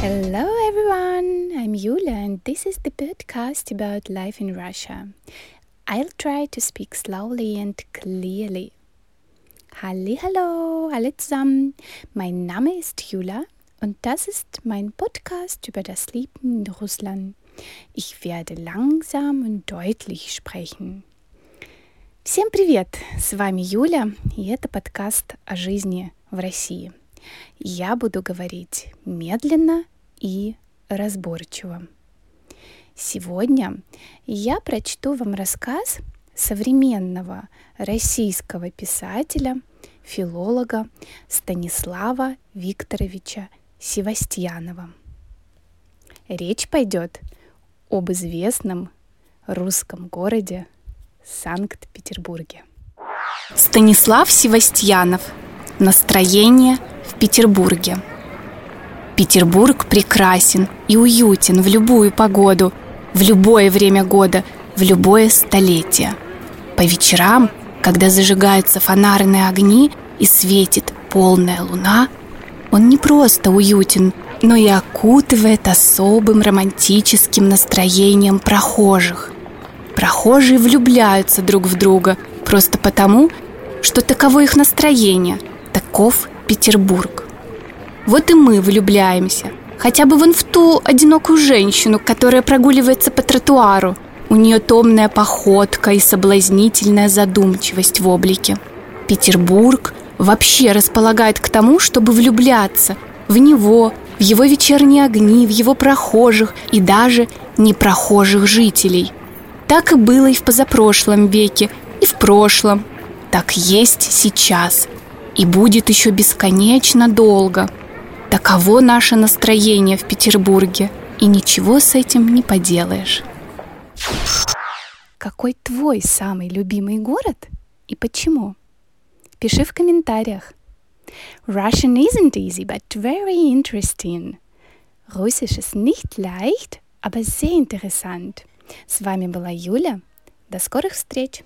Hello everyone, I'm Yulia and this is the podcast about life in Russia. I'll try to speak slowly and clearly. Hallo, alle zusammen. Mein Name ist Julia und das ist mein Podcast über das Leben in Russland. Ich werde langsam und deutlich sprechen. Всем привет! С вами Юля, и это подкаст о жизни в России. Я буду говорить медленно и разборчиво. Сегодня я прочту вам рассказ современного российского писателя, филолога Станислава Викторовича Севастьянова. Речь пойдет об известном русском городе Санкт-Петербурге. Станислав Севастьянов. Настроение Петербурге. Петербург прекрасен и уютен в любую погоду, в любое время года, в любое столетие. По вечерам, когда зажигаются фонарные огни и светит полная луна, он не просто уютен, но и окутывает особым романтическим настроением прохожих. Прохожие влюбляются друг в друга просто потому, что таково их настроение, таков Петербург. Вот и мы влюбляемся, хотя бы вон в ту одинокую женщину, которая прогуливается по тротуару. У нее томная походка и соблазнительная задумчивость в облике. Петербург вообще располагает к тому, чтобы влюбляться в него, в его вечерние огни, в его прохожих и даже непрохожих жителей. Так и было и в позапрошлом веке, и в прошлом. Так есть сейчас. И будет еще бесконечно долго. Таково наше настроение в Петербурге. И ничего с этим не поделаешь. Какой твой самый любимый город и почему? Пиши в комментариях. Russian isn't easy, but very interesting. Russisch ist nicht leicht, aber sehr interessant. С вами была Юля. До скорых встреч!